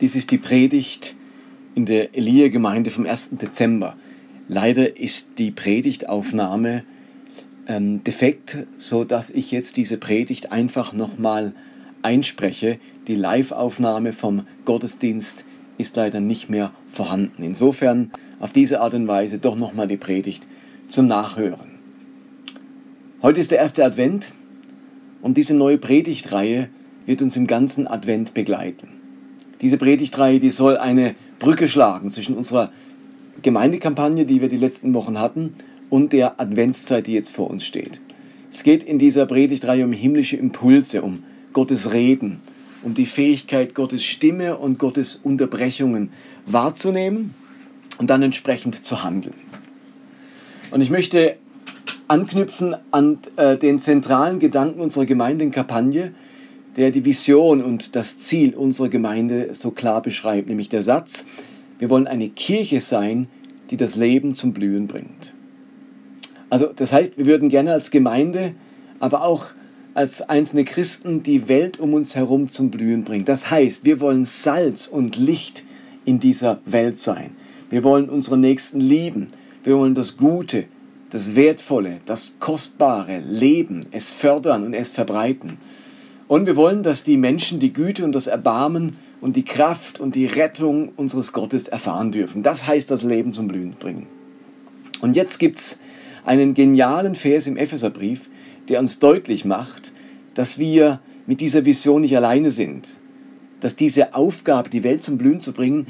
Dies ist die Predigt in der Elia-Gemeinde vom 1. Dezember. Leider ist die Predigtaufnahme ähm, defekt, so dass ich jetzt diese Predigt einfach nochmal einspreche. Die Live-Aufnahme vom Gottesdienst ist leider nicht mehr vorhanden. Insofern auf diese Art und Weise doch nochmal die Predigt zum Nachhören. Heute ist der erste Advent und diese neue Predigtreihe wird uns im ganzen Advent begleiten. Diese Predigtreihe, die soll eine Brücke schlagen zwischen unserer Gemeindekampagne, die wir die letzten Wochen hatten, und der Adventszeit, die jetzt vor uns steht. Es geht in dieser Predigtreihe um himmlische Impulse, um Gottes Reden, um die Fähigkeit, Gottes Stimme und Gottes Unterbrechungen wahrzunehmen und dann entsprechend zu handeln. Und ich möchte anknüpfen an äh, den zentralen Gedanken unserer Gemeindenkampagne, der die Vision und das Ziel unserer Gemeinde so klar beschreibt, nämlich der Satz, wir wollen eine Kirche sein, die das Leben zum Blühen bringt. Also das heißt, wir würden gerne als Gemeinde, aber auch als einzelne Christen die Welt um uns herum zum Blühen bringen. Das heißt, wir wollen Salz und Licht in dieser Welt sein. Wir wollen unsere Nächsten lieben. Wir wollen das Gute, das Wertvolle, das Kostbare leben, es fördern und es verbreiten. Und wir wollen, dass die Menschen die Güte und das Erbarmen und die Kraft und die Rettung unseres Gottes erfahren dürfen. Das heißt, das Leben zum Blühen bringen. Und jetzt gibt es einen genialen Vers im Epheserbrief, der uns deutlich macht, dass wir mit dieser Vision nicht alleine sind, dass diese Aufgabe, die Welt zum Blühen zu bringen,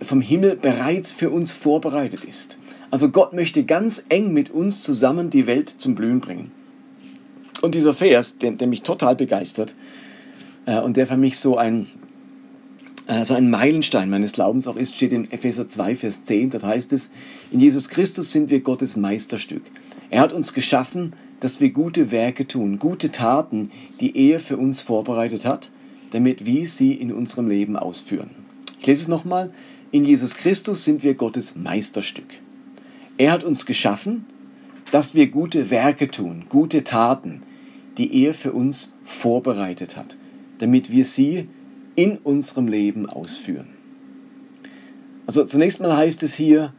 vom Himmel bereits für uns vorbereitet ist. Also Gott möchte ganz eng mit uns zusammen die Welt zum Blühen bringen. Und dieser Vers, der, der mich total begeistert äh, und der für mich so ein, äh, so ein Meilenstein meines Glaubens auch ist, steht in Epheser 2, Vers 10. Dort heißt es, in Jesus Christus sind wir Gottes Meisterstück. Er hat uns geschaffen, dass wir gute Werke tun, gute Taten, die er für uns vorbereitet hat, damit wir sie in unserem Leben ausführen. Ich lese es nochmal. In Jesus Christus sind wir Gottes Meisterstück. Er hat uns geschaffen, dass wir gute Werke tun, gute Taten, die er für uns vorbereitet hat, damit wir sie in unserem Leben ausführen. Also zunächst mal heißt es hier,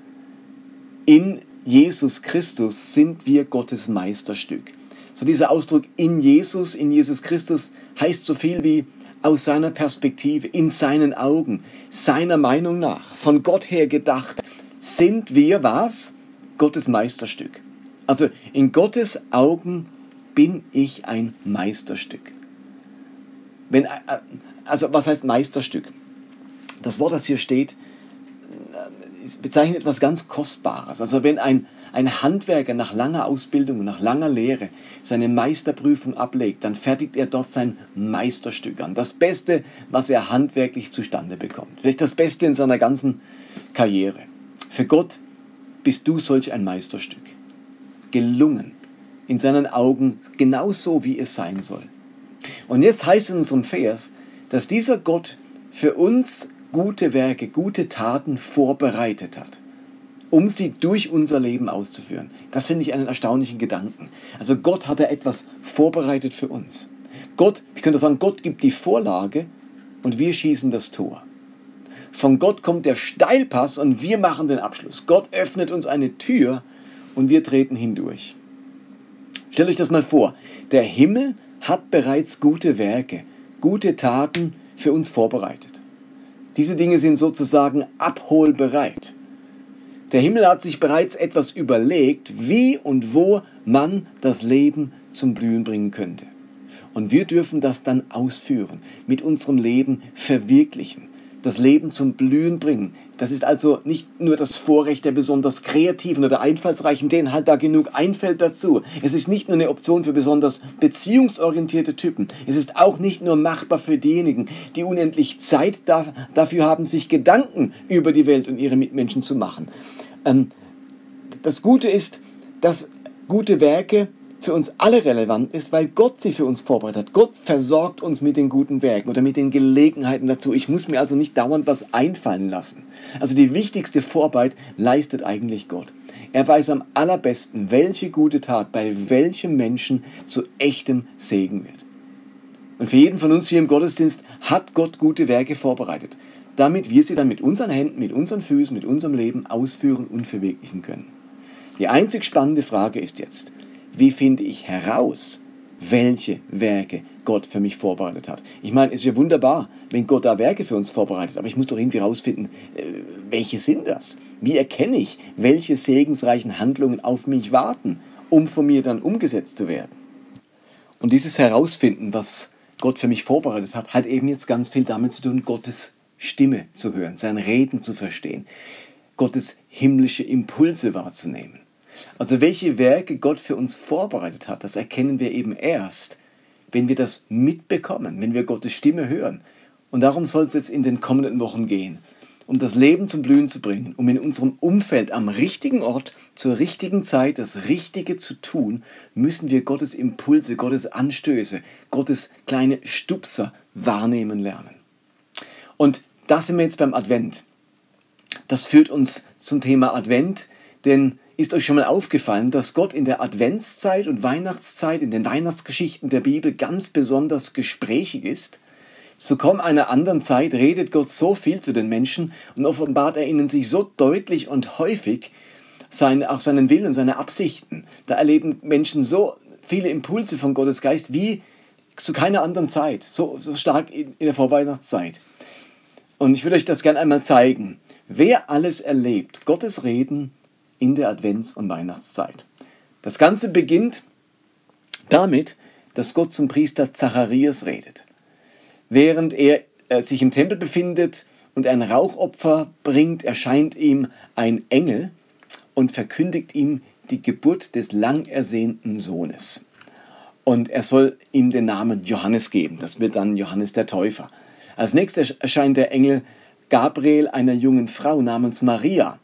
in Jesus Christus sind wir Gottes Meisterstück. So dieser Ausdruck in Jesus, in Jesus Christus heißt so viel wie aus seiner Perspektive, in seinen Augen, seiner Meinung nach, von Gott her gedacht, sind wir was? Gottes Meisterstück. Also in Gottes Augen bin ich ein Meisterstück. Wenn, äh, also was heißt Meisterstück? Das Wort, das hier steht, äh, bezeichnet etwas ganz Kostbares. Also wenn ein, ein Handwerker nach langer Ausbildung, nach langer Lehre seine Meisterprüfung ablegt, dann fertigt er dort sein Meisterstück an. Das Beste, was er handwerklich zustande bekommt. Vielleicht das Beste in seiner ganzen Karriere. Für Gott bist du solch ein Meisterstück gelungen. In seinen Augen genauso, wie es sein soll. Und jetzt heißt es in unserem Vers, dass dieser Gott für uns gute Werke, gute Taten vorbereitet hat, um sie durch unser Leben auszuführen. Das finde ich einen erstaunlichen Gedanken. Also Gott hat da etwas vorbereitet für uns. Gott, ich könnte sagen, Gott gibt die Vorlage und wir schießen das Tor. Von Gott kommt der Steilpass und wir machen den Abschluss. Gott öffnet uns eine Tür und wir treten hindurch. Stellt euch das mal vor. Der Himmel hat bereits gute Werke, gute Taten für uns vorbereitet. Diese Dinge sind sozusagen abholbereit. Der Himmel hat sich bereits etwas überlegt, wie und wo man das Leben zum Blühen bringen könnte. Und wir dürfen das dann ausführen, mit unserem Leben verwirklichen das Leben zum Blühen bringen. Das ist also nicht nur das Vorrecht der besonders Kreativen oder Einfallsreichen, denen halt da genug einfällt dazu. Es ist nicht nur eine Option für besonders beziehungsorientierte Typen. Es ist auch nicht nur machbar für diejenigen, die unendlich Zeit dafür haben, sich Gedanken über die Welt und ihre Mitmenschen zu machen. Ähm, das Gute ist, dass gute Werke für uns alle relevant ist, weil Gott sie für uns vorbereitet hat. Gott versorgt uns mit den guten Werken oder mit den Gelegenheiten dazu. Ich muss mir also nicht dauernd was einfallen lassen. Also die wichtigste Vorarbeit leistet eigentlich Gott. Er weiß am allerbesten, welche gute Tat bei welchem Menschen zu echtem Segen wird. Und für jeden von uns hier im Gottesdienst hat Gott gute Werke vorbereitet. damit wir sie dann mit unseren Händen, mit unseren Füßen, mit unserem Leben ausführen und verwirklichen können. Die einzig spannende Frage ist jetzt, wie finde ich heraus, welche Werke Gott für mich vorbereitet hat. Ich meine, es ist ja wunderbar, wenn Gott da Werke für uns vorbereitet, aber ich muss doch irgendwie herausfinden, äh, welche sind das? Wie erkenne ich, welche segensreichen Handlungen auf mich warten, um von mir dann umgesetzt zu werden? Und dieses Herausfinden, was Gott für mich vorbereitet hat, hat eben jetzt ganz viel damit zu tun, Gottes Stimme zu hören, sein Reden zu verstehen, Gottes himmlische Impulse wahrzunehmen. Also welche Werke Gott für uns vorbereitet hat, das erkennen wir eben erst, wenn wir das mitbekommen, wenn wir Gottes Stimme hören. Und darum soll es jetzt in den kommenden Wochen gehen, um das Leben zum Blühen zu bringen, um in unserem Umfeld am richtigen Ort zur richtigen Zeit das Richtige zu tun, müssen wir Gottes Impulse, Gottes Anstöße, Gottes kleine Stupser wahrnehmen lernen. Und da sind wir jetzt beim Advent. Das führt uns zum Thema Advent, denn ist euch schon mal aufgefallen, dass Gott in der Adventszeit und Weihnachtszeit, in den Weihnachtsgeschichten der Bibel ganz besonders gesprächig ist? Zu kaum einer anderen Zeit redet Gott so viel zu den Menschen und offenbart er ihnen sich so deutlich und häufig sein, auch seinen Willen und seine Absichten. Da erleben Menschen so viele Impulse von Gottes Geist wie zu keiner anderen Zeit, so, so stark in, in der Vorweihnachtszeit. Und ich würde euch das gerne einmal zeigen. Wer alles erlebt, Gottes Reden in der Advents- und Weihnachtszeit. Das Ganze beginnt damit, dass Gott zum Priester Zacharias redet. Während er äh, sich im Tempel befindet und ein Rauchopfer bringt, erscheint ihm ein Engel und verkündigt ihm die Geburt des lang ersehnten Sohnes. Und er soll ihm den Namen Johannes geben. Das wird dann Johannes der Täufer. Als nächstes erscheint der Engel Gabriel einer jungen Frau namens Maria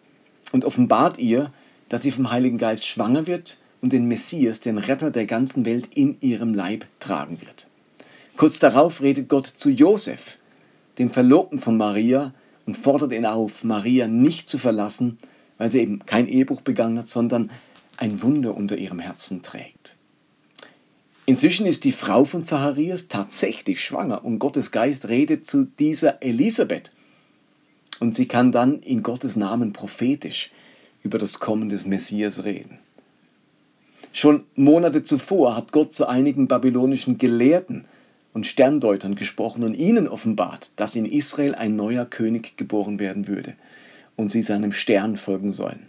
und offenbart ihr, dass sie vom Heiligen Geist schwanger wird und den Messias, den Retter der ganzen Welt, in ihrem Leib tragen wird. Kurz darauf redet Gott zu Josef, dem Verlobten von Maria, und fordert ihn auf, Maria nicht zu verlassen, weil sie eben kein Ehebruch begangen hat, sondern ein Wunder unter ihrem Herzen trägt. Inzwischen ist die Frau von Zacharias tatsächlich schwanger und Gottes Geist redet zu dieser Elisabeth, und sie kann dann in Gottes Namen prophetisch über das Kommen des Messias reden. Schon Monate zuvor hat Gott zu einigen babylonischen Gelehrten und Sterndeutern gesprochen und ihnen offenbart, dass in Israel ein neuer König geboren werden würde und sie seinem Stern folgen sollen.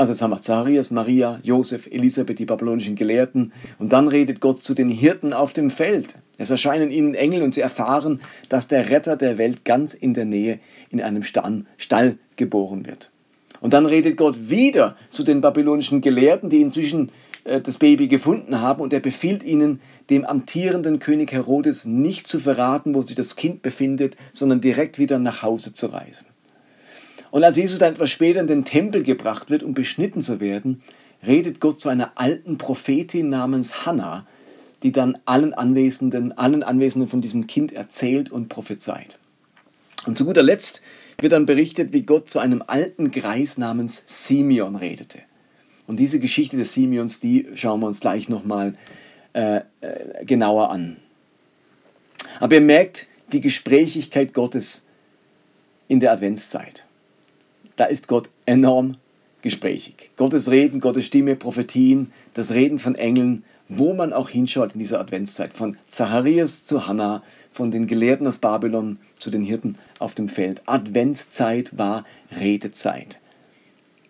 Also jetzt haben wir Zacharias, Maria, Josef, Elisabeth, die babylonischen Gelehrten. Und dann redet Gott zu den Hirten auf dem Feld. Es erscheinen ihnen Engel und sie erfahren, dass der Retter der Welt ganz in der Nähe in einem Stall geboren wird. Und dann redet Gott wieder zu den babylonischen Gelehrten, die inzwischen äh, das Baby gefunden haben. Und er befiehlt ihnen, dem amtierenden König Herodes nicht zu verraten, wo sich das Kind befindet, sondern direkt wieder nach Hause zu reisen. Und als Jesus dann etwas später in den Tempel gebracht wird, um beschnitten zu werden, redet Gott zu einer alten Prophetin namens Hannah, die dann allen Anwesenden, allen Anwesenden von diesem Kind erzählt und prophezeit. Und zu guter Letzt wird dann berichtet, wie Gott zu einem alten Greis namens Simeon redete. Und diese Geschichte des Simeons, die schauen wir uns gleich nochmal äh, äh, genauer an. Aber ihr merkt die Gesprächigkeit Gottes in der Adventszeit da ist Gott enorm gesprächig. Gottes Reden, Gottes Stimme, Prophetien, das Reden von Engeln, wo man auch hinschaut in dieser Adventszeit, von Zacharias zu Hannah, von den Gelehrten aus Babylon zu den Hirten auf dem Feld. Adventszeit war Redezeit.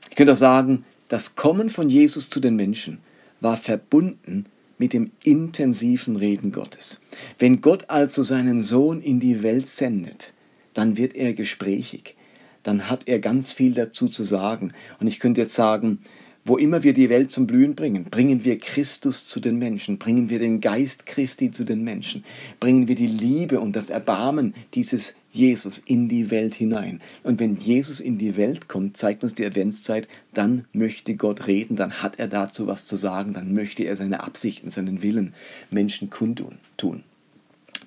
Ich könnte auch sagen, das Kommen von Jesus zu den Menschen war verbunden mit dem intensiven Reden Gottes. Wenn Gott also seinen Sohn in die Welt sendet, dann wird er gesprächig dann hat er ganz viel dazu zu sagen. Und ich könnte jetzt sagen, wo immer wir die Welt zum Blühen bringen, bringen wir Christus zu den Menschen, bringen wir den Geist Christi zu den Menschen, bringen wir die Liebe und das Erbarmen dieses Jesus in die Welt hinein. Und wenn Jesus in die Welt kommt, zeigt uns die Adventszeit, dann möchte Gott reden, dann hat er dazu was zu sagen, dann möchte er seine Absichten, seinen Willen Menschen kundtun.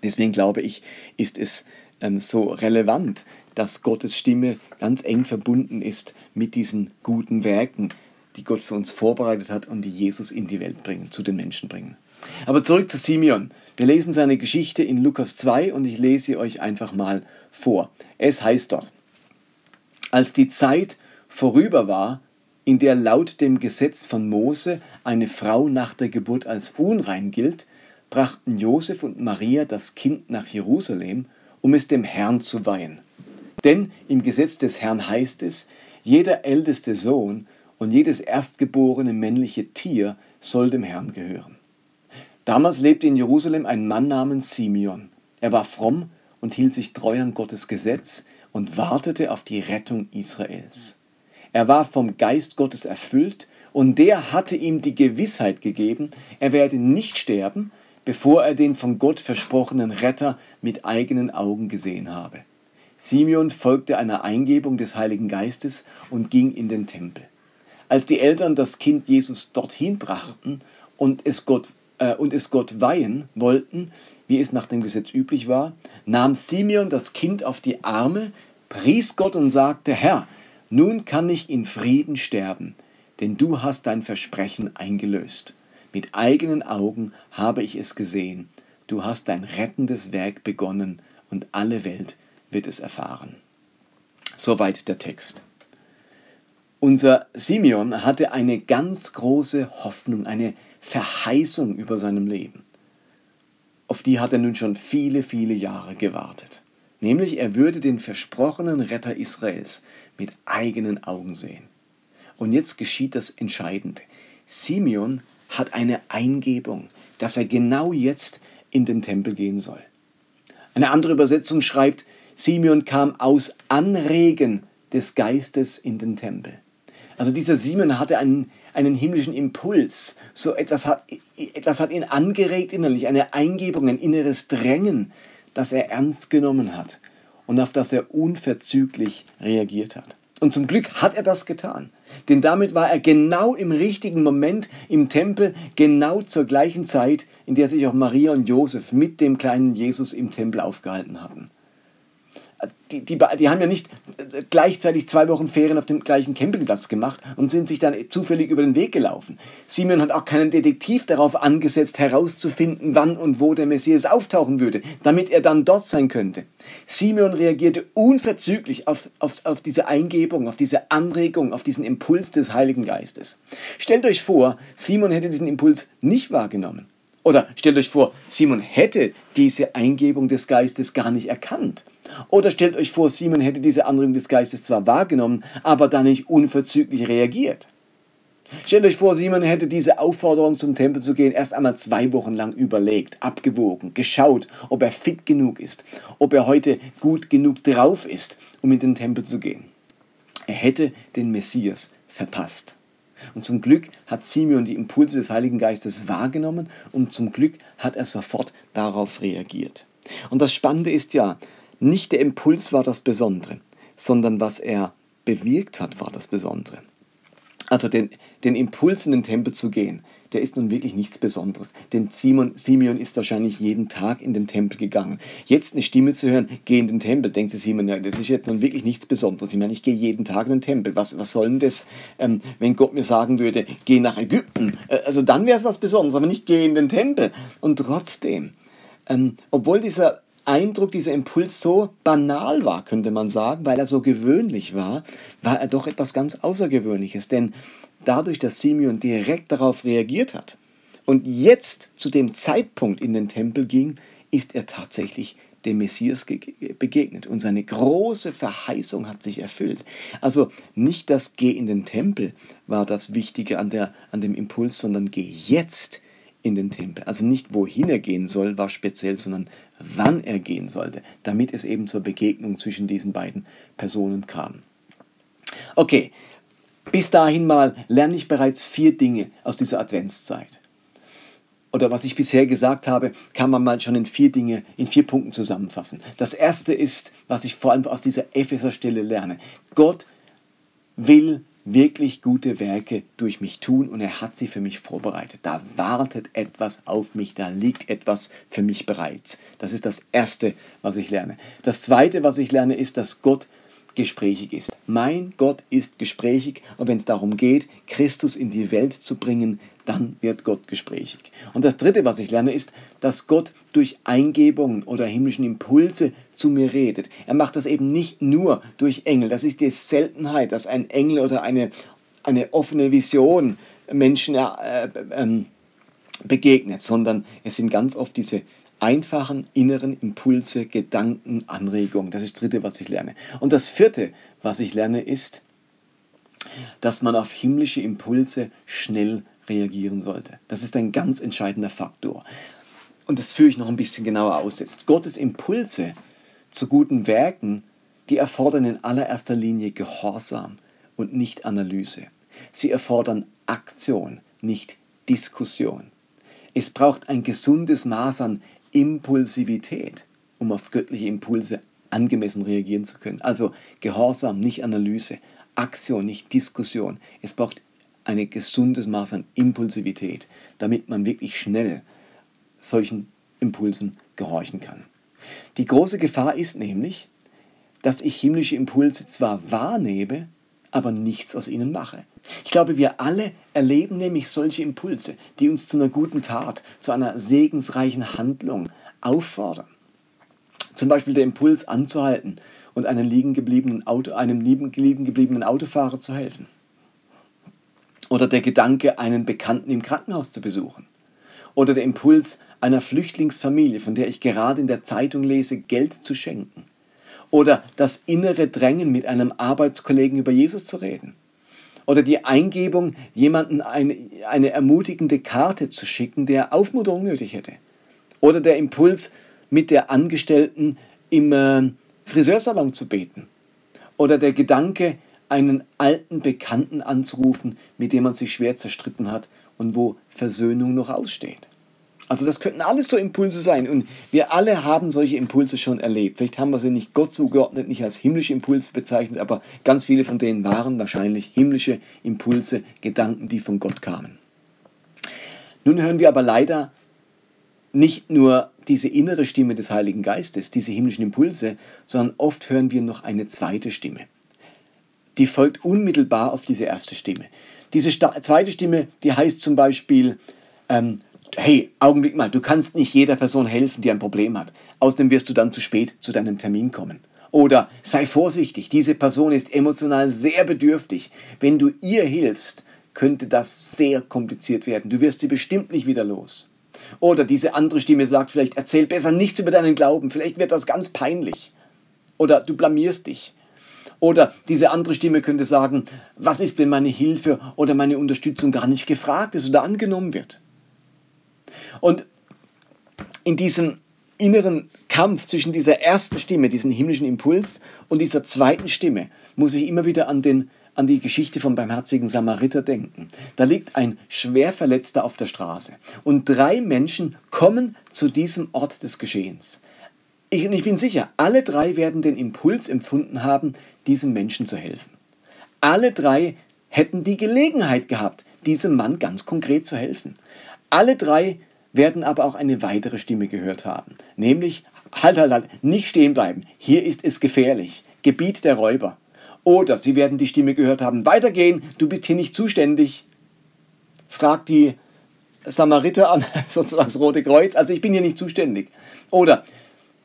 Deswegen glaube ich, ist es ähm, so relevant, dass Gottes Stimme ganz eng verbunden ist mit diesen guten Werken, die Gott für uns vorbereitet hat und die Jesus in die Welt bringen, zu den Menschen bringen. Aber zurück zu Simeon. Wir lesen seine Geschichte in Lukas 2 und ich lese sie euch einfach mal vor. Es heißt dort, als die Zeit vorüber war, in der laut dem Gesetz von Mose eine Frau nach der Geburt als unrein gilt, brachten Josef und Maria das Kind nach Jerusalem, um es dem Herrn zu weihen. Denn im Gesetz des Herrn heißt es, jeder älteste Sohn und jedes erstgeborene männliche Tier soll dem Herrn gehören. Damals lebte in Jerusalem ein Mann namens Simeon. Er war fromm und hielt sich treu an Gottes Gesetz und wartete auf die Rettung Israels. Er war vom Geist Gottes erfüllt und der hatte ihm die Gewissheit gegeben, er werde nicht sterben, bevor er den von Gott versprochenen Retter mit eigenen Augen gesehen habe. Simeon folgte einer Eingebung des Heiligen Geistes und ging in den Tempel. Als die Eltern das Kind Jesus dorthin brachten und es Gott, äh, und es Gott weihen wollten, wie es nach dem Gesetz üblich war, nahm Simeon das Kind auf die Arme, pries Gott und sagte, Herr, nun kann ich in Frieden sterben, denn du hast dein Versprechen eingelöst. Mit eigenen Augen habe ich es gesehen. Du hast dein rettendes Werk begonnen und alle Welt wird es erfahren. Soweit der Text. Unser Simeon hatte eine ganz große Hoffnung, eine Verheißung über seinem Leben. Auf die hat er nun schon viele, viele Jahre gewartet. Nämlich er würde den versprochenen Retter Israels mit eigenen Augen sehen. Und jetzt geschieht das Entscheidende. Simeon hat eine Eingebung, dass er genau jetzt in den Tempel gehen soll. Eine andere Übersetzung schreibt, Simeon kam aus Anregen des Geistes in den Tempel. Also dieser Simeon hatte einen, einen himmlischen Impuls. So etwas hat, etwas hat ihn angeregt innerlich, eine Eingebung, ein inneres Drängen, das er ernst genommen hat und auf das er unverzüglich reagiert hat. Und zum Glück hat er das getan. Denn damit war er genau im richtigen Moment im Tempel, genau zur gleichen Zeit, in der sich auch Maria und Josef mit dem kleinen Jesus im Tempel aufgehalten hatten die, die, die haben ja nicht äh, gleichzeitig zwei Wochen Ferien auf dem gleichen Campingplatz gemacht und sind sich dann zufällig über den Weg gelaufen. Simeon hat auch keinen Detektiv darauf angesetzt, herauszufinden, wann und wo der Messias auftauchen würde, damit er dann dort sein könnte. Simeon reagierte unverzüglich auf, auf, auf diese Eingebung, auf diese Anregung, auf diesen Impuls des Heiligen Geistes. Stellt euch vor, Simon hätte diesen Impuls nicht wahrgenommen. Oder stellt euch vor, Simon hätte diese Eingebung des Geistes gar nicht erkannt. Oder stellt euch vor, Simon hätte diese Anregung des Geistes zwar wahrgenommen, aber dann nicht unverzüglich reagiert. Stellt euch vor, Simon hätte diese Aufforderung zum Tempel zu gehen erst einmal zwei Wochen lang überlegt, abgewogen, geschaut, ob er fit genug ist, ob er heute gut genug drauf ist, um in den Tempel zu gehen. Er hätte den Messias verpasst. Und zum Glück hat Simeon die Impulse des Heiligen Geistes wahrgenommen und zum Glück hat er sofort darauf reagiert. Und das Spannende ist ja, nicht der Impuls war das Besondere, sondern was er bewirkt hat, war das Besondere. Also den, den Impuls in den Tempel zu gehen, der ist nun wirklich nichts Besonderes. Denn Simon, Simeon ist wahrscheinlich jeden Tag in den Tempel gegangen. Jetzt eine Stimme zu hören, geh in den Tempel, denkt sich Simon, ja, das ist jetzt nun wirklich nichts Besonderes. Ich meine, ich gehe jeden Tag in den Tempel. Was, was soll denn das, ähm, wenn Gott mir sagen würde, geh nach Ägypten? Äh, also dann wäre es was Besonderes, aber nicht geh in den Tempel. Und trotzdem, ähm, obwohl dieser Eindruck, dieser Impuls so banal war, könnte man sagen, weil er so gewöhnlich war, war er doch etwas ganz Außergewöhnliches. Denn dadurch, dass Simeon direkt darauf reagiert hat und jetzt zu dem Zeitpunkt in den Tempel ging, ist er tatsächlich dem Messias begegnet und seine große Verheißung hat sich erfüllt. Also nicht das Geh in den Tempel war das Wichtige an, der, an dem Impuls, sondern geh jetzt in den Tempel. Also nicht wohin er gehen soll, war speziell, sondern wann er gehen sollte, damit es eben zur Begegnung zwischen diesen beiden Personen kam. Okay, bis dahin mal lerne ich bereits vier Dinge aus dieser Adventszeit. Oder was ich bisher gesagt habe, kann man mal schon in vier Dinge, in vier Punkten zusammenfassen. Das erste ist, was ich vor allem aus dieser Epheser-Stelle lerne. Gott will wirklich gute Werke durch mich tun und er hat sie für mich vorbereitet. Da wartet etwas auf mich, da liegt etwas für mich bereits. Das ist das Erste, was ich lerne. Das Zweite, was ich lerne, ist, dass Gott gesprächig ist. Mein Gott ist gesprächig und wenn es darum geht, Christus in die Welt zu bringen, dann wird Gott gesprächig. Und das Dritte, was ich lerne, ist, dass Gott durch Eingebungen oder himmlischen Impulse zu mir redet. Er macht das eben nicht nur durch Engel. Das ist die Seltenheit, dass ein Engel oder eine, eine offene Vision Menschen äh, äh, begegnet, sondern es sind ganz oft diese einfachen inneren Impulse, Gedanken, Anregungen. Das ist das Dritte, was ich lerne. Und das Vierte, was ich lerne, ist, dass man auf himmlische Impulse schnell reagieren sollte. Das ist ein ganz entscheidender Faktor. Und das führe ich noch ein bisschen genauer aus jetzt. Gottes Impulse zu guten Werken, die erfordern in allererster Linie Gehorsam und nicht Analyse. Sie erfordern Aktion, nicht Diskussion. Es braucht ein gesundes Maß an Impulsivität, um auf göttliche Impulse angemessen reagieren zu können. Also Gehorsam, nicht Analyse, Aktion, nicht Diskussion. Es braucht ein gesundes Maß an Impulsivität, damit man wirklich schnell solchen Impulsen gehorchen kann. Die große Gefahr ist nämlich, dass ich himmlische Impulse zwar wahrnehme, aber nichts aus ihnen mache. Ich glaube, wir alle erleben nämlich solche Impulse, die uns zu einer guten Tat, zu einer segensreichen Handlung auffordern. Zum Beispiel der Impuls anzuhalten und einem liegen gebliebenen, Auto, einem liegen gebliebenen Autofahrer zu helfen. Oder der Gedanke, einen Bekannten im Krankenhaus zu besuchen. Oder der Impuls, einer Flüchtlingsfamilie, von der ich gerade in der Zeitung lese, Geld zu schenken. Oder das innere Drängen, mit einem Arbeitskollegen über Jesus zu reden. Oder die Eingebung, jemanden eine, eine ermutigende Karte zu schicken, der Aufmunterung nötig hätte. Oder der Impuls, mit der Angestellten im äh, Friseursalon zu beten. Oder der Gedanke, einen alten Bekannten anzurufen, mit dem man sich schwer zerstritten hat und wo Versöhnung noch aussteht. Also das könnten alles so Impulse sein und wir alle haben solche Impulse schon erlebt. Vielleicht haben wir sie nicht Gott zugeordnet, nicht als himmlische Impulse bezeichnet, aber ganz viele von denen waren wahrscheinlich himmlische Impulse, Gedanken, die von Gott kamen. Nun hören wir aber leider nicht nur diese innere Stimme des Heiligen Geistes, diese himmlischen Impulse, sondern oft hören wir noch eine zweite Stimme. Die folgt unmittelbar auf diese erste Stimme. Diese zweite Stimme, die heißt zum Beispiel, ähm, hey, Augenblick mal, du kannst nicht jeder Person helfen, die ein Problem hat. Außerdem wirst du dann zu spät zu deinem Termin kommen. Oder sei vorsichtig, diese Person ist emotional sehr bedürftig. Wenn du ihr hilfst, könnte das sehr kompliziert werden. Du wirst sie bestimmt nicht wieder los. Oder diese andere Stimme sagt vielleicht, erzähl besser nichts über deinen Glauben, vielleicht wird das ganz peinlich. Oder du blamierst dich. Oder diese andere Stimme könnte sagen, was ist, wenn meine Hilfe oder meine Unterstützung gar nicht gefragt ist oder angenommen wird? Und in diesem inneren Kampf zwischen dieser ersten Stimme, diesem himmlischen Impuls und dieser zweiten Stimme, muss ich immer wieder an, den, an die Geschichte vom barmherzigen Samariter denken. Da liegt ein Schwerverletzter auf der Straße und drei Menschen kommen zu diesem Ort des Geschehens. Ich, ich bin sicher, alle drei werden den Impuls empfunden haben, diesem Menschen zu helfen. Alle drei hätten die Gelegenheit gehabt, diesem Mann ganz konkret zu helfen. Alle drei werden aber auch eine weitere Stimme gehört haben, nämlich halt, halt, halt, nicht stehen bleiben, hier ist es gefährlich, Gebiet der Räuber. Oder sie werden die Stimme gehört haben, weitergehen, du bist hier nicht zuständig. Fragt die Samariter an, sozusagen das Rote Kreuz, also ich bin hier nicht zuständig. Oder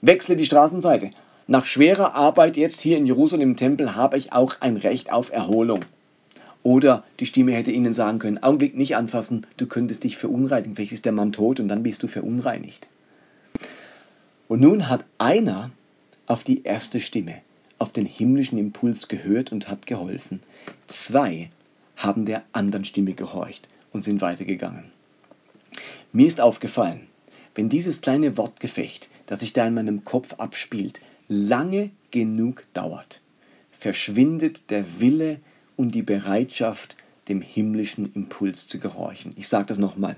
wechsle die Straßenseite. Nach schwerer Arbeit jetzt hier in Jerusalem im Tempel habe ich auch ein Recht auf Erholung. Oder die Stimme hätte ihnen sagen können, Augenblick nicht anfassen, du könntest dich verunreinigen. Vielleicht ist der Mann tot und dann bist du verunreinigt. Und nun hat einer auf die erste Stimme, auf den himmlischen Impuls gehört und hat geholfen. Zwei haben der anderen Stimme gehorcht und sind weitergegangen. Mir ist aufgefallen, wenn dieses kleine Wortgefecht, das sich da in meinem Kopf abspielt, lange genug dauert, verschwindet der Wille und die Bereitschaft, dem himmlischen Impuls zu gehorchen. Ich sage das nochmal.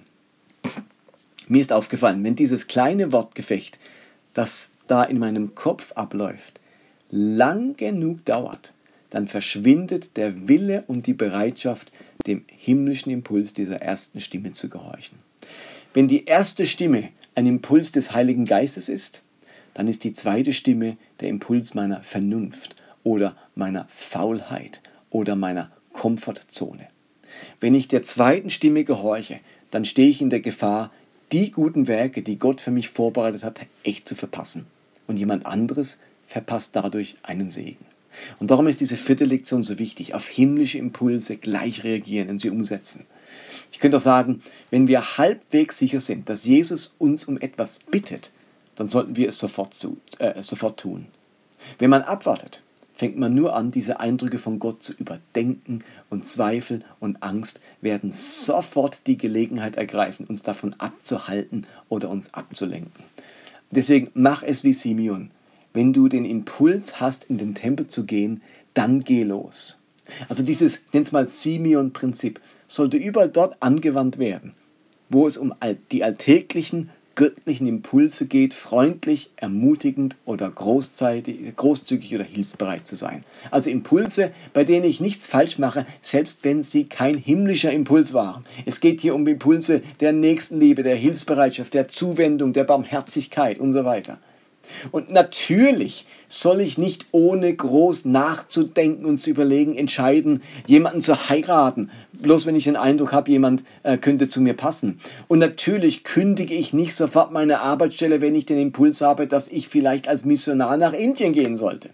Mir ist aufgefallen, wenn dieses kleine Wortgefecht, das da in meinem Kopf abläuft, lang genug dauert, dann verschwindet der Wille und die Bereitschaft, dem himmlischen Impuls dieser ersten Stimme zu gehorchen. Wenn die erste Stimme ein Impuls des Heiligen Geistes ist, dann ist die zweite Stimme der Impuls meiner Vernunft oder meiner Faulheit oder meiner Komfortzone. Wenn ich der zweiten Stimme gehorche, dann stehe ich in der Gefahr, die guten Werke, die Gott für mich vorbereitet hat, echt zu verpassen. Und jemand anderes verpasst dadurch einen Segen. Und darum ist diese vierte Lektion so wichtig. Auf himmlische Impulse gleich reagieren und sie umsetzen. Ich könnte auch sagen, wenn wir halbwegs sicher sind, dass Jesus uns um etwas bittet, dann sollten wir es sofort, zu, äh, sofort tun. Wenn man abwartet, fängt man nur an, diese Eindrücke von Gott zu überdenken und Zweifel und Angst werden sofort die Gelegenheit ergreifen, uns davon abzuhalten oder uns abzulenken. Deswegen mach es wie Simeon. Wenn du den Impuls hast, in den Tempel zu gehen, dann geh los. Also dieses, es mal Simeon-Prinzip, sollte überall dort angewandt werden, wo es um die alltäglichen göttlichen Impulse geht, freundlich, ermutigend oder großzügig oder hilfsbereit zu sein. Also Impulse, bei denen ich nichts falsch mache, selbst wenn sie kein himmlischer Impuls waren. Es geht hier um Impulse der Nächstenliebe, der Hilfsbereitschaft, der Zuwendung, der Barmherzigkeit und so weiter. Und natürlich soll ich nicht ohne groß nachzudenken und zu überlegen entscheiden, jemanden zu heiraten, bloß wenn ich den Eindruck habe, jemand äh, könnte zu mir passen. Und natürlich kündige ich nicht sofort meine Arbeitsstelle, wenn ich den Impuls habe, dass ich vielleicht als Missionar nach Indien gehen sollte.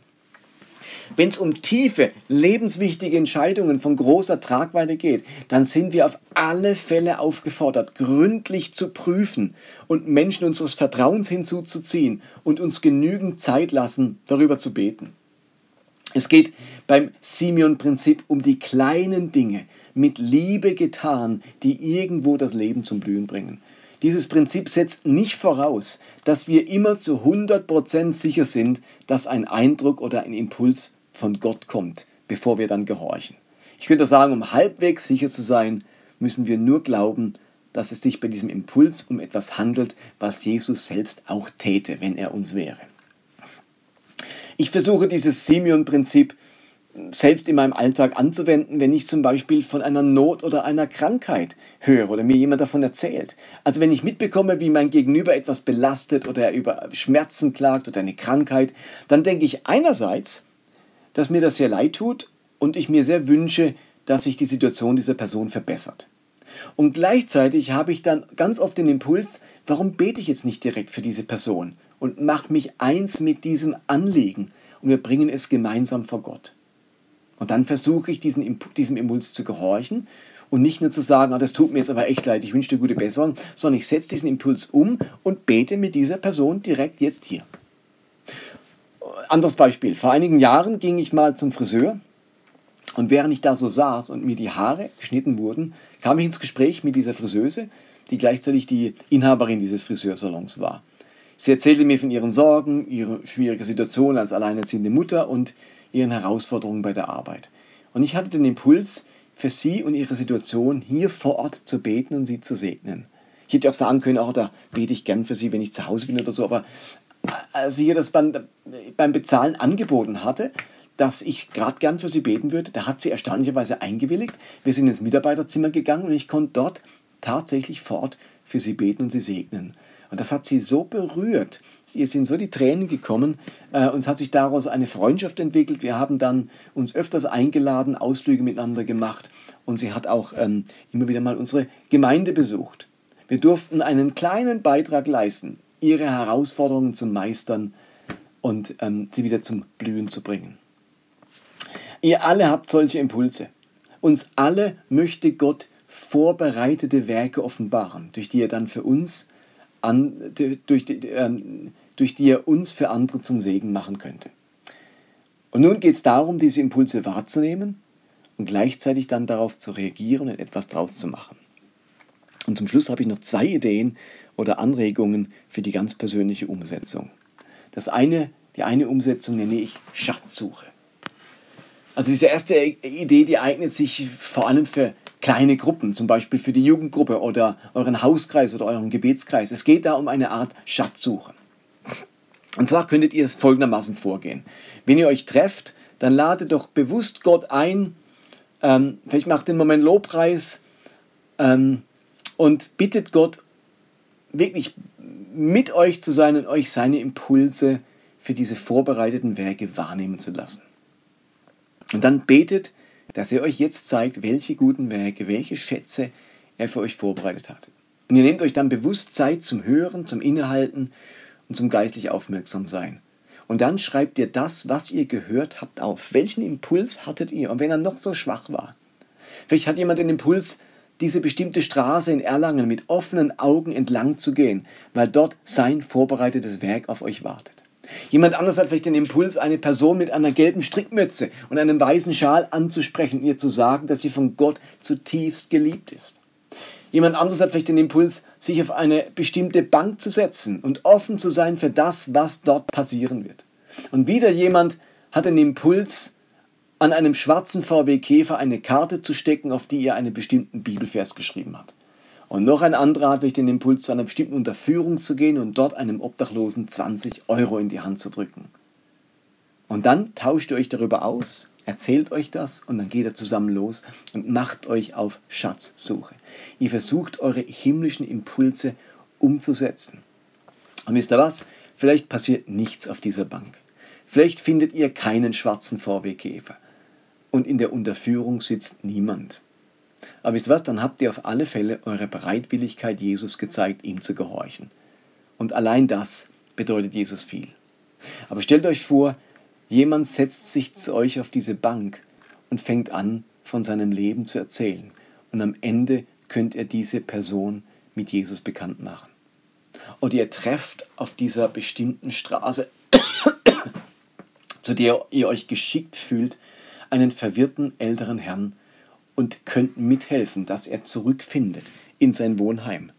Wenn es um tiefe, lebenswichtige Entscheidungen von großer Tragweite geht, dann sind wir auf alle Fälle aufgefordert, gründlich zu prüfen und Menschen unseres Vertrauens hinzuzuziehen und uns genügend Zeit lassen, darüber zu beten. Es geht beim Simeon-Prinzip um die kleinen Dinge, mit Liebe getan, die irgendwo das Leben zum Blühen bringen. Dieses Prinzip setzt nicht voraus, dass wir immer zu 100% sicher sind, dass ein Eindruck oder ein Impuls von Gott kommt, bevor wir dann gehorchen. Ich könnte sagen, um halbwegs sicher zu sein, müssen wir nur glauben, dass es sich bei diesem Impuls um etwas handelt, was Jesus selbst auch täte, wenn er uns wäre. Ich versuche dieses Simeon-Prinzip selbst in meinem Alltag anzuwenden, wenn ich zum Beispiel von einer Not oder einer Krankheit höre oder mir jemand davon erzählt. Also wenn ich mitbekomme, wie mein Gegenüber etwas belastet oder er über Schmerzen klagt oder eine Krankheit, dann denke ich einerseits, dass mir das sehr leid tut und ich mir sehr wünsche, dass sich die Situation dieser Person verbessert. Und gleichzeitig habe ich dann ganz oft den Impuls, warum bete ich jetzt nicht direkt für diese Person und mache mich eins mit diesem Anliegen und wir bringen es gemeinsam vor Gott. Und dann versuche ich diesen, diesem Impuls zu gehorchen und nicht nur zu sagen, ah, das tut mir jetzt aber echt leid, ich wünsche dir gute Besserung, sondern ich setze diesen Impuls um und bete mit dieser Person direkt jetzt hier anderes Beispiel. Vor einigen Jahren ging ich mal zum Friseur und während ich da so saß und mir die Haare geschnitten wurden, kam ich ins Gespräch mit dieser Friseuse, die gleichzeitig die Inhaberin dieses Friseursalons war. Sie erzählte mir von ihren Sorgen, ihrer schwierigen Situation als alleinerziehende Mutter und ihren Herausforderungen bei der Arbeit. Und ich hatte den Impuls, für sie und ihre Situation hier vor Ort zu beten und sie zu segnen. Ich hätte auch sagen können, auch da bete ich gern für sie, wenn ich zu Hause bin oder so, aber als ihr das beim, beim Bezahlen angeboten hatte, dass ich gerade gern für sie beten würde, da hat sie erstaunlicherweise eingewilligt. Wir sind ins Mitarbeiterzimmer gegangen und ich konnte dort tatsächlich fort für sie beten und sie segnen. Und das hat sie so berührt. Ihr sind so die Tränen gekommen äh, und es hat sich daraus eine Freundschaft entwickelt. Wir haben dann uns öfters eingeladen, Ausflüge miteinander gemacht und sie hat auch ähm, immer wieder mal unsere Gemeinde besucht. Wir durften einen kleinen Beitrag leisten ihre Herausforderungen zu meistern und ähm, sie wieder zum Blühen zu bringen. Ihr alle habt solche Impulse. Uns alle möchte Gott vorbereitete Werke offenbaren, durch die er dann für uns an, durch, ähm, durch die er uns für andere zum Segen machen könnte. Und nun geht es darum, diese Impulse wahrzunehmen und gleichzeitig dann darauf zu reagieren und etwas draus zu machen. Und zum Schluss habe ich noch zwei Ideen, oder Anregungen für die ganz persönliche Umsetzung. Das eine, die eine Umsetzung nenne ich Schatzsuche. Also diese erste Idee, die eignet sich vor allem für kleine Gruppen, zum Beispiel für die Jugendgruppe oder euren Hauskreis oder euren Gebetskreis. Es geht da um eine Art Schatzsuche. Und zwar könntet ihr es folgendermaßen vorgehen. Wenn ihr euch trefft, dann ladet doch bewusst Gott ein, ähm, vielleicht macht den Moment Lobpreis ähm, und bittet Gott wirklich mit euch zu sein und euch seine Impulse für diese vorbereiteten Werke wahrnehmen zu lassen. Und dann betet, dass er euch jetzt zeigt, welche guten Werke, welche Schätze er für euch vorbereitet hat. Und ihr nehmt euch dann bewusst Zeit zum Hören, zum Innehalten und zum geistlich aufmerksam sein. Und dann schreibt ihr das, was ihr gehört habt, auf. Welchen Impuls hattet ihr? Und wenn er noch so schwach war. Vielleicht hat jemand den Impuls, diese bestimmte Straße in Erlangen mit offenen Augen entlang zu gehen, weil dort sein vorbereitetes Werk auf euch wartet. Jemand anders hat vielleicht den Impuls, eine Person mit einer gelben Strickmütze und einem weißen Schal anzusprechen und ihr zu sagen, dass sie von Gott zutiefst geliebt ist. Jemand anderes hat vielleicht den Impuls, sich auf eine bestimmte Bank zu setzen und offen zu sein für das, was dort passieren wird. Und wieder jemand hat den Impuls, an einem schwarzen VW Käfer eine Karte zu stecken, auf die er einen bestimmten Bibelvers geschrieben hat. Und noch ein anderer hat vielleicht den Impuls, zu einer bestimmten Unterführung zu gehen und dort einem Obdachlosen 20 Euro in die Hand zu drücken. Und dann tauscht ihr euch darüber aus, erzählt euch das und dann geht er zusammen los und macht euch auf Schatzsuche. Ihr versucht eure himmlischen Impulse umzusetzen. Und wisst ihr was? Vielleicht passiert nichts auf dieser Bank. Vielleicht findet ihr keinen schwarzen VW-Käfer. Und in der Unterführung sitzt niemand. Aber wisst was? Dann habt ihr auf alle Fälle eure Bereitwilligkeit Jesus gezeigt, ihm zu gehorchen. Und allein das bedeutet Jesus viel. Aber stellt euch vor, jemand setzt sich zu euch auf diese Bank und fängt an, von seinem Leben zu erzählen. Und am Ende könnt ihr diese Person mit Jesus bekannt machen. Und ihr trefft auf dieser bestimmten Straße, zu der ihr euch geschickt fühlt, einen verwirrten älteren Herrn und könnt mithelfen, dass er zurückfindet in sein Wohnheim.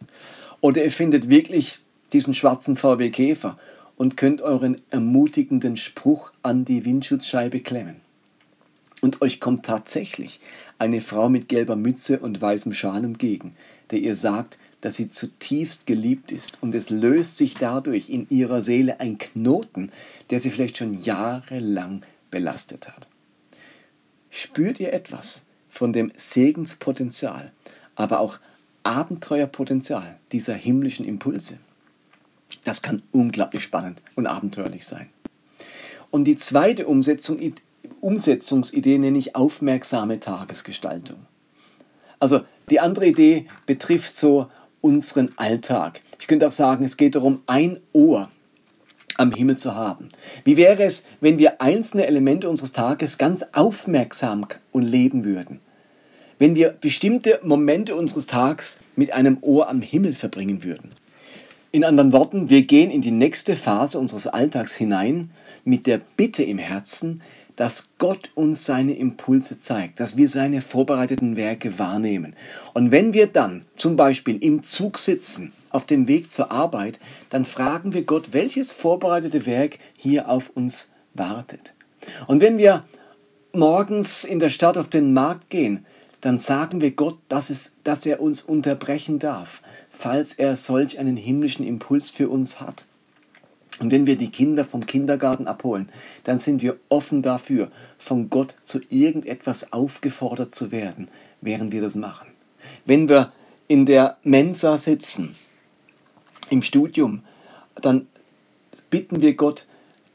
Oder ihr findet wirklich diesen schwarzen VW Käfer und könnt euren ermutigenden Spruch an die Windschutzscheibe klemmen. Und euch kommt tatsächlich eine Frau mit gelber Mütze und weißem Schal entgegen, der ihr sagt, dass sie zutiefst geliebt ist und es löst sich dadurch in ihrer Seele ein Knoten, der sie vielleicht schon jahrelang belastet hat. Spürt ihr etwas von dem Segenspotenzial, aber auch Abenteuerpotenzial dieser himmlischen Impulse? Das kann unglaublich spannend und abenteuerlich sein. Und die zweite Umsetzung Umsetzungsidee nenne ich aufmerksame Tagesgestaltung. Also die andere Idee betrifft so unseren Alltag. Ich könnte auch sagen, es geht darum, ein Ohr am Himmel zu haben. Wie wäre es, wenn wir einzelne Elemente unseres Tages ganz aufmerksam und leben würden? Wenn wir bestimmte Momente unseres Tages mit einem Ohr am Himmel verbringen würden? In anderen Worten, wir gehen in die nächste Phase unseres Alltags hinein mit der Bitte im Herzen, dass Gott uns seine Impulse zeigt, dass wir seine vorbereiteten Werke wahrnehmen. Und wenn wir dann zum Beispiel im Zug sitzen, auf dem Weg zur Arbeit, dann fragen wir Gott, welches vorbereitete Werk hier auf uns wartet. Und wenn wir morgens in der Stadt auf den Markt gehen, dann sagen wir Gott, dass, es, dass er uns unterbrechen darf, falls er solch einen himmlischen Impuls für uns hat. Und wenn wir die Kinder vom Kindergarten abholen, dann sind wir offen dafür, von Gott zu irgendetwas aufgefordert zu werden, während wir das machen. Wenn wir in der Mensa sitzen, im Studium, dann bitten wir Gott,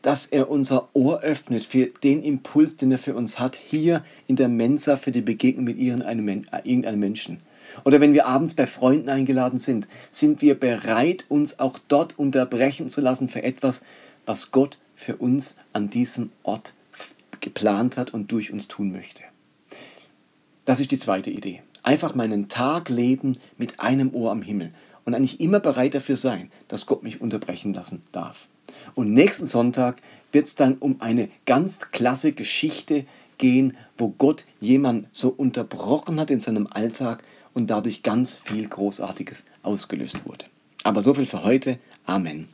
dass er unser Ohr öffnet für den Impuls, den er für uns hat, hier in der Mensa für die Begegnung mit irgendeinem Menschen. Oder wenn wir abends bei Freunden eingeladen sind, sind wir bereit, uns auch dort unterbrechen zu lassen für etwas, was Gott für uns an diesem Ort geplant hat und durch uns tun möchte. Das ist die zweite Idee. Einfach meinen Tag leben mit einem Ohr am Himmel und eigentlich immer bereit dafür sein, dass Gott mich unterbrechen lassen darf. Und nächsten Sonntag wird es dann um eine ganz klasse Geschichte gehen, wo Gott jemanden so unterbrochen hat in seinem Alltag, und dadurch ganz viel Großartiges ausgelöst wurde. Aber so viel für heute. Amen.